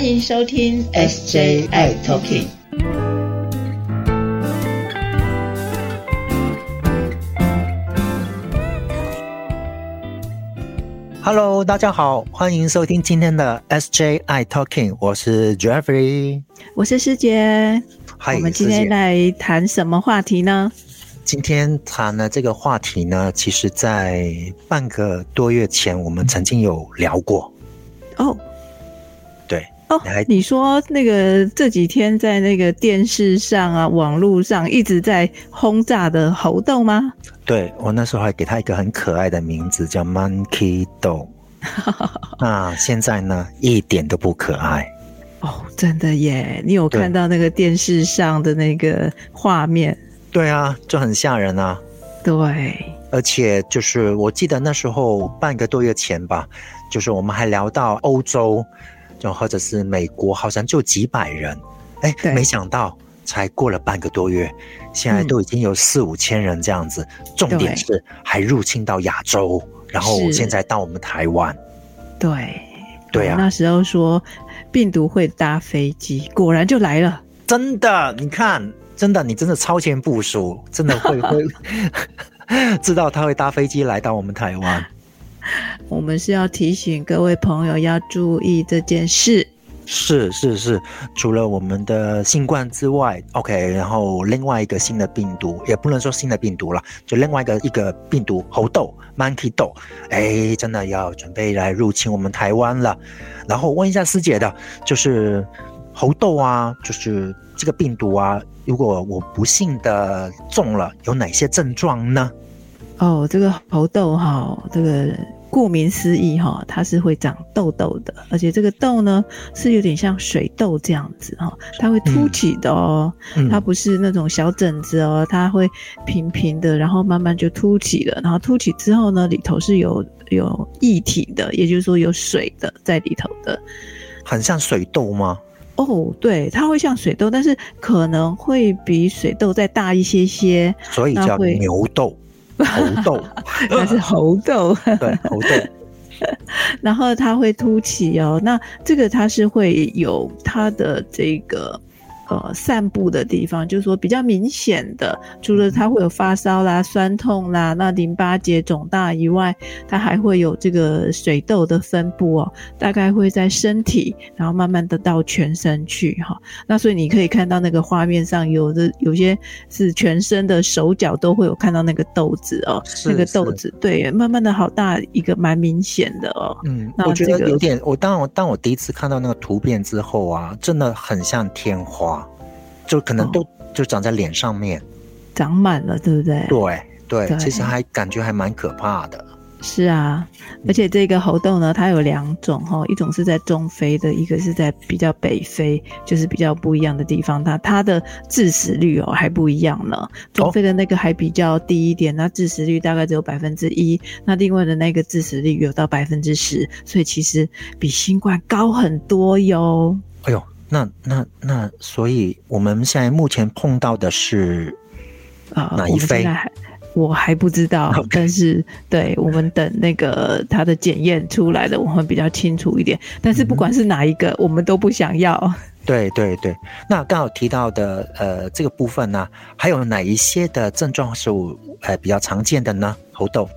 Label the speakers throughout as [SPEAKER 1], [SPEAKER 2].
[SPEAKER 1] 欢迎收听 SJI Talking。
[SPEAKER 2] Hello，大家好，欢迎收听今天的 SJI Talking，我是 Jeffrey，
[SPEAKER 1] 我是师姐。
[SPEAKER 2] 嗨，
[SPEAKER 1] 我们今天来谈什么话题呢？
[SPEAKER 2] 今天谈的这个话题呢，其实在半个多月前，我们曾经有聊过。
[SPEAKER 1] 哦，
[SPEAKER 2] 对，
[SPEAKER 1] 哦，你说那个这几天在那个电视上啊、网络上一直在轰炸的猴豆吗？
[SPEAKER 2] 对我那时候还给他一个很可爱的名字，叫 Monkey 豆。那现在呢，一点都不可爱。
[SPEAKER 1] 哦，真的耶！你有看到那个电视上的那个画面？
[SPEAKER 2] 对啊，就很吓人啊。
[SPEAKER 1] 对，
[SPEAKER 2] 而且就是我记得那时候半个多月前吧，就是我们还聊到欧洲，就或者是美国，好像就几百人。哎，没想到才过了半个多月，现在都已经有四五千人这样子。重点是还入侵到亚洲，然后现在到我们台湾。
[SPEAKER 1] 对，
[SPEAKER 2] 对啊。
[SPEAKER 1] 那时候说病毒会搭飞机，果然就来了。
[SPEAKER 2] 真的，你看。真的，你真的超前部署，真的会会 知道他会搭飞机来到我们台湾。
[SPEAKER 1] 我们是要提醒各位朋友要注意这件事。
[SPEAKER 2] 是是是，除了我们的新冠之外，OK，然后另外一个新的病毒，也不能说新的病毒了，就另外一个一个病毒猴痘 （Monkey 痘），哎，真的要准备来入侵我们台湾了。然后问一下师姐的，就是猴痘啊，就是这个病毒啊。如果我不幸的中了，有哪些症状呢？
[SPEAKER 1] 哦，这个猴痘哈，这个顾名思义哈，它是会长痘痘的，而且这个痘呢是有点像水痘这样子哈，它会凸起的哦，它不是那种小疹子哦，它会平平的，然后慢慢就凸起了，然后凸起之后呢，里头是有有液体的，也就是说有水的在里头的，
[SPEAKER 2] 很像水痘吗？
[SPEAKER 1] 哦，对，它会像水痘，但是可能会比水痘再大一些些，
[SPEAKER 2] 所以叫牛痘、猴痘，
[SPEAKER 1] 它是猴痘，
[SPEAKER 2] 对，猴痘。
[SPEAKER 1] 然后它会凸起哦，那这个它是会有它的这个。呃，散步的地方，就是说比较明显的，除了它会有发烧啦、酸痛啦，那淋巴结肿大以外，它还会有这个水痘的分布哦，大概会在身体，然后慢慢的到全身去哈。那所以你可以看到那个画面上有的有些是全身的手脚都会有看到那个豆子哦，那个豆子对，慢慢的好大一个，蛮明显的哦。
[SPEAKER 2] 嗯，那我觉得有点，我当我当我第一次看到那个图片之后啊，真的很像天花。就可能都就长在脸上面，
[SPEAKER 1] 长满了，对不对？
[SPEAKER 2] 对对，其实还感觉还蛮可怕的。
[SPEAKER 1] 是啊，而且这个猴痘呢，它有两种哈，一种是在中非的，一个是在比较北非，就是比较不一样的地方。它它的致死率哦还不一样呢。中非的那个还比较低一点，那致死率大概只有百分之一。那另外的那个致死率有到百分之十，所以其实比新冠高很多哟。
[SPEAKER 2] 哎呦！那那那，所以我们现在目前碰到的是啊哪一飞？
[SPEAKER 1] 我还不知道，但是对我们等那个它的检验出来的，我们比较清楚一点。但是不管是哪一个，我们都不想要。
[SPEAKER 2] 对对对，那刚好提到的呃这个部分呢，还有哪一些的症状是呃比较常见的呢？猴痘。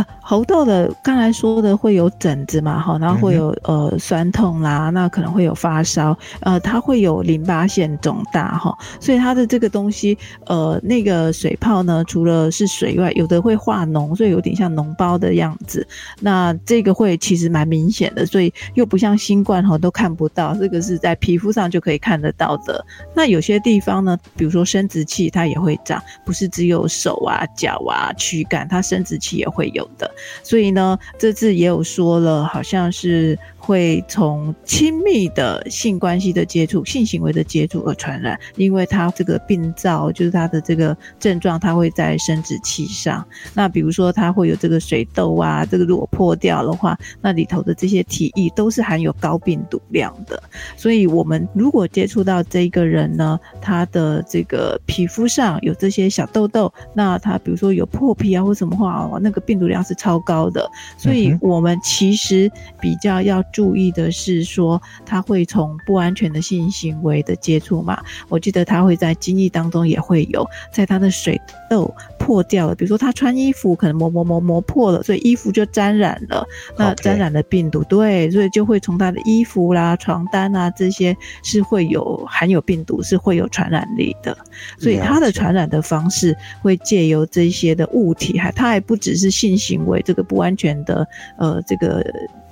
[SPEAKER 1] 呃，猴痘的刚才说的会有疹子嘛，哈，然后会有呃酸痛啦，那可能会有发烧，呃，它会有淋巴腺肿大哈，所以它的这个东西，呃，那个水泡呢，除了是水外，有的会化脓，所以有点像脓包的样子。那这个会其实蛮明显的，所以又不像新冠哈都看不到，这个是在皮肤上就可以看得到的。那有些地方呢，比如说生殖器它也会长，不是只有手啊、脚啊、躯干，它生殖器也会有。的，所以呢，这次也有说了，好像是。会从亲密的性关系的接触、性行为的接触而传染，因为它这个病灶就是它的这个症状，它会在生殖器上。那比如说，它会有这个水痘啊，这个如果破掉的话，那里头的这些体液都是含有高病毒量的。所以，我们如果接触到这个人呢，他的这个皮肤上有这些小痘痘，那他比如说有破皮啊或什么话哦，那个病毒量是超。高的。所以我们其实比较要注意的是说，他会从不安全的性行为的接触嘛。我记得他会在精液当中也会有，在他的水痘破掉了，比如说他穿衣服可能磨磨磨磨破了，所以衣服就沾染了，那沾染了病毒，对，所以就会从他的衣服啦、床单啊这些是会有含有病毒，是会有传染力的。所以它的传染的方式会借由这些的物体，还它还不只是性行为这个不安全的呃这个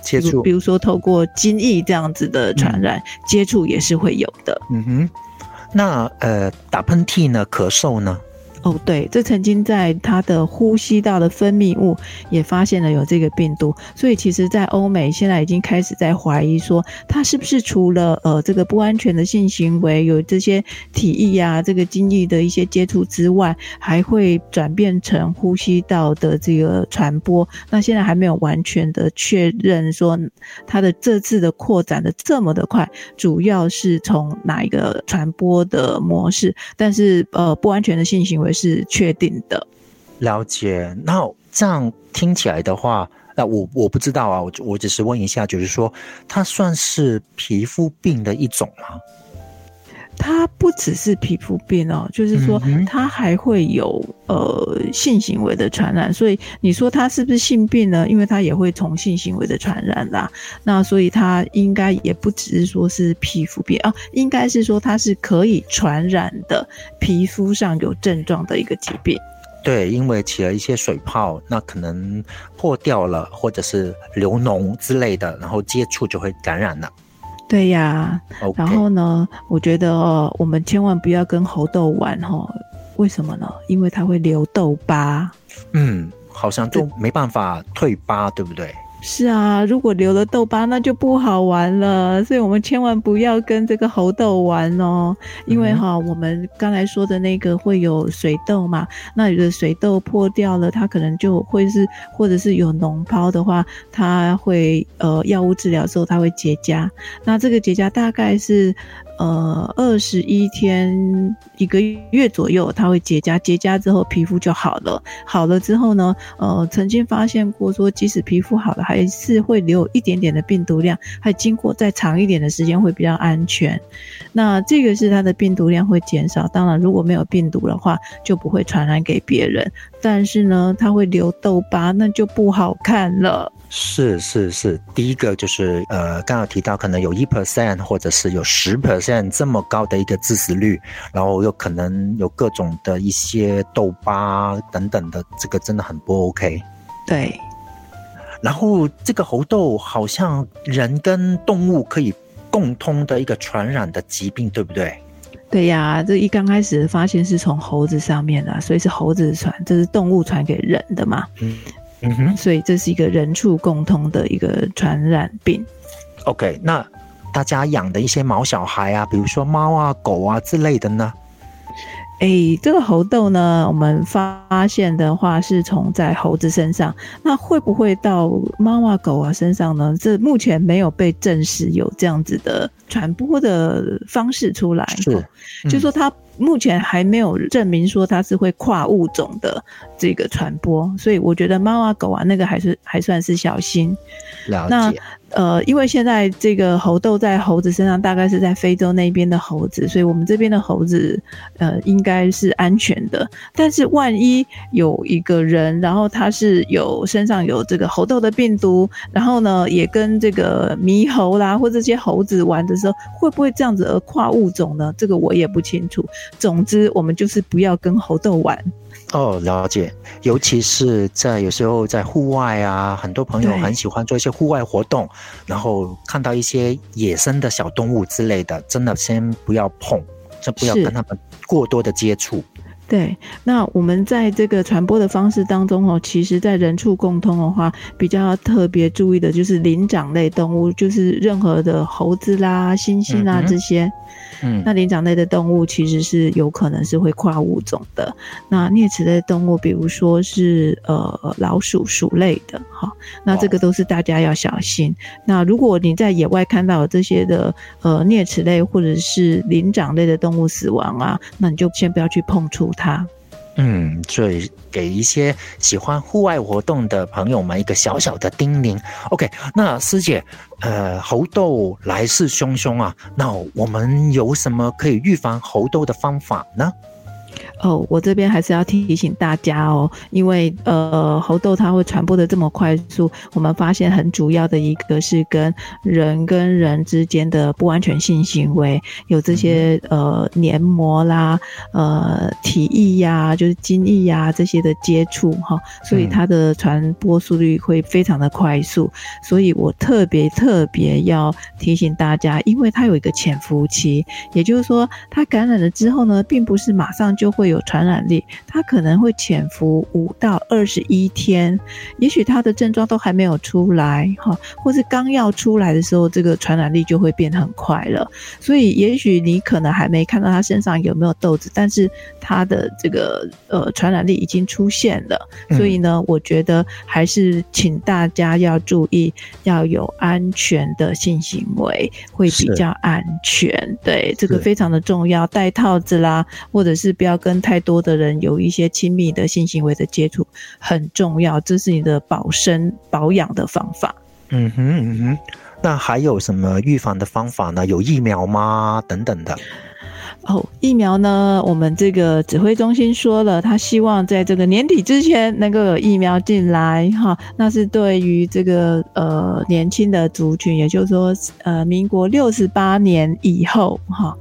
[SPEAKER 2] 接触，
[SPEAKER 1] 比如说透过精液这样子的传染接触也是会有的。
[SPEAKER 2] 嗯哼，那呃打喷嚏呢？咳嗽呢？
[SPEAKER 1] 哦，对，这曾经在他的呼吸道的分泌物也发现了有这个病毒，所以其实，在欧美现在已经开始在怀疑说，他是不是除了呃这个不安全的性行为有这些体液啊，这个精液的一些接触之外，还会转变成呼吸道的这个传播。那现在还没有完全的确认说，它的这次的扩展的这么的快，主要是从哪一个传播的模式？但是呃，不安全的性行为。是确定的，
[SPEAKER 2] 了解。那这样听起来的话，那我我不知道啊，我我只是问一下，就是说，它算是皮肤病的一种吗？
[SPEAKER 1] 它不只是皮肤病哦，就是说它还会有呃性行为的传染，所以你说它是不是性病呢？因为它也会从性行为的传染啦。那所以它应该也不只是说是皮肤病啊，应该是说它是可以传染的，皮肤上有症状的一个疾病。
[SPEAKER 2] 对，因为起了一些水泡，那可能破掉了，或者是流脓之类的，然后接触就会感染了。
[SPEAKER 1] 对呀，然后呢？我觉得哦，我们千万不要跟猴痘玩哈。为什么呢？因为它会留痘疤。
[SPEAKER 2] 嗯，好像都没办法退疤，对不对？
[SPEAKER 1] 是啊，如果留了痘疤，那就不好玩了。所以我们千万不要跟这个猴痘玩哦，因为哈，我们刚才说的那个会有水痘嘛，那有的水痘破掉了，它可能就会是，或者是有脓疱的话，它会呃药物治疗之后它会结痂，那这个结痂大概是。呃，二十一天一个月左右，它会结痂，结痂之后皮肤就好了。好了之后呢，呃，曾经发现过说，即使皮肤好了，还是会留一点点的病毒量，还经过再长一点的时间会比较安全。那这个是它的病毒量会减少。当然，如果没有病毒的话，就不会传染给别人。但是呢，它会留痘疤，那就不好看了。
[SPEAKER 2] 是是是，第一个就是呃，刚刚提到可能有一 percent 或者是有十 percent 这么高的一个致死率，然后又可能有各种的一些痘疤等等的，这个真的很不 OK。
[SPEAKER 1] 对。
[SPEAKER 2] 然后这个猴痘好像人跟动物可以共通的一个传染的疾病，对不对？
[SPEAKER 1] 对呀，这一刚开始发现是从猴子上面的，所以是猴子传，这是动物传给人的嘛。嗯。嗯哼，所以这是一个人畜共通的一个传染病。
[SPEAKER 2] OK，那大家养的一些毛小孩啊，比如说猫啊、狗啊之类的呢？
[SPEAKER 1] 哎，这个猴痘呢，我们发现的话是从在猴子身上，那会不会到猫啊、狗啊身上呢？这目前没有被证实有这样子的传播的方式出来。
[SPEAKER 2] 是，
[SPEAKER 1] 就说它。目前还没有证明说它是会跨物种的这个传播，所以我觉得猫啊狗啊那个还是还算是小心。
[SPEAKER 2] 了
[SPEAKER 1] 解。呃，因为现在这个猴痘在猴子身上，大概是在非洲那边的猴子，所以我们这边的猴子，呃，应该是安全的。但是万一有一个人，然后他是有身上有这个猴痘的病毒，然后呢，也跟这个猕猴啦或这些猴子玩的时候，会不会这样子而跨物种呢？这个我也不清楚。总之，我们就是不要跟猴痘玩。
[SPEAKER 2] 哦，了解。尤其是在有时候在户外啊，很多朋友很喜欢做一些户外活动，然后看到一些野生的小动物之类的，真的先不要碰，先不要跟他们过多的接触。
[SPEAKER 1] 对，那我们在这个传播的方式当中哦，其实，在人畜共通的话，比较特别注意的就是灵长类动物，就是任何的猴子啦、猩猩啊这些。嗯，那灵长类的动物其实是有可能是会跨物种的。那啮齿类动物，比如说是呃老鼠、鼠类的，哈，那这个都是大家要小心。那如果你在野外看到这些的呃啮齿类或者是灵长类的动物死亡啊，那你就先不要去碰触它。
[SPEAKER 2] 嗯，所以给一些喜欢户外活动的朋友们一个小小的叮咛。OK，那师姐，呃，猴痘来势汹汹啊，那我们有什么可以预防猴痘的方法呢？
[SPEAKER 1] 哦，我这边还是要提醒大家哦，因为呃，猴痘它会传播的这么快速，我们发现很主要的一个是跟人跟人之间的不安全性行为有这些呃黏膜啦、呃体液呀、就是精液呀这些的接触哈，所以它的传播速率会非常的快速，所以我特别特别要提醒大家，因为它有一个潜伏期，也就是说，它感染了之后呢，并不是马上就会有。有传染力，它可能会潜伏五到二十一天，也许它的症状都还没有出来哈，或是刚要出来的时候，这个传染力就会变很快了。所以，也许你可能还没看到他身上有没有痘子，但是他的这个呃传染力已经出现了。所以呢，我觉得还是请大家要注意，要有安全的性行为会比较安全。对，这个非常的重要，戴套子啦，或者是不要跟太多的人有一些亲密的性行为的接触很重要，这是你的保身保养的方法。
[SPEAKER 2] 嗯哼嗯哼，那还有什么预防的方法呢？有疫苗吗？等等的。
[SPEAKER 1] 哦，疫苗呢？我们这个指挥中心说了，他希望在这个年底之前能够有疫苗进来，哈，那是对于这个呃年轻的族群，也就是说，呃，民国六十八年以后哈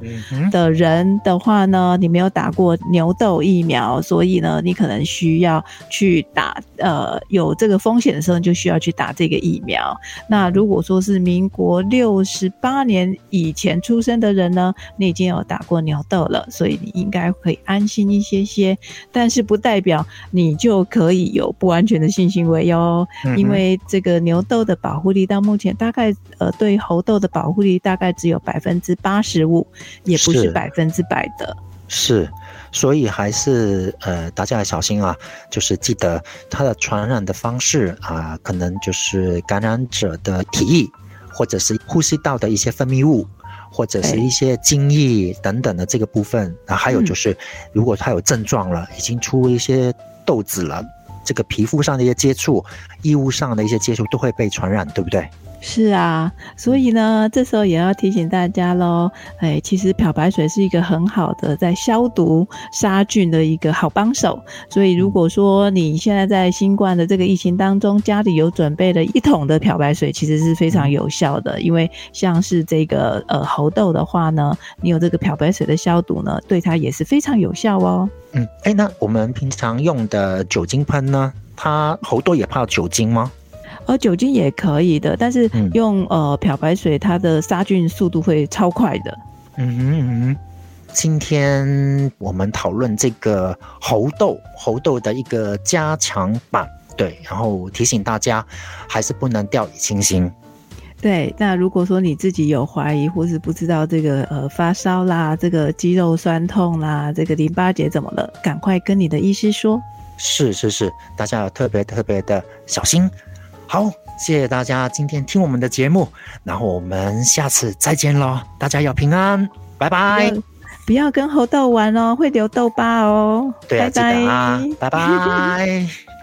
[SPEAKER 1] 的人的话呢，你没有打过牛痘疫苗，所以呢，你可能需要去打，呃，有这个风险的时候就需要去打这个疫苗。那如果说是民国六十八年以前出生的人呢，你已经有打过牛。苗痘了，所以你应该可以安心一些些，但是不代表你就可以有不安全的性行为哟。因为这个牛痘的保护力到目前大概呃对猴痘的保护力大概只有百分之八十五，也不是百分之百的。
[SPEAKER 2] 是，所以还是呃大家要小心啊，就是记得它的传染的方式啊，可能就是感染者的体液或者是呼吸道的一些分泌物。或者是一些精液等等的这个部分，啊，还有就是，如果他有症状了，已经出一些痘子了，这个皮肤上的一些接触、衣物上的一些接触都会被传染，对不对？
[SPEAKER 1] 是啊，所以呢，这时候也要提醒大家喽。哎，其实漂白水是一个很好的在消毒杀菌的一个好帮手。所以，如果说你现在在新冠的这个疫情当中，家里有准备了一桶的漂白水，其实是非常有效的。因为像是这个呃猴痘的话呢，你有这个漂白水的消毒呢，对它也是非常有效哦。
[SPEAKER 2] 嗯，哎，那我们平常用的酒精喷呢，它猴痘也怕酒精吗？
[SPEAKER 1] 而酒精也可以的，但是用呃漂白水，它的杀菌速度会超快的。
[SPEAKER 2] 嗯哼，今天我们讨论这个猴痘，猴痘的一个加强版，对，然后提醒大家还是不能掉以轻心。
[SPEAKER 1] 对，那如果说你自己有怀疑或是不知道这个呃发烧啦，这个肌肉酸痛啦，这个淋巴结怎么了，赶快跟你的医师说。
[SPEAKER 2] 是是是，大家要特别特别的小心。好，谢谢大家今天听我们的节目，然后我们下次再见喽，大家要平安，拜拜。
[SPEAKER 1] 不要跟猴痘玩哦，会留痘疤哦。
[SPEAKER 2] 对啊，记得啊，拜拜。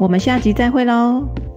[SPEAKER 1] 我们下集再会喽。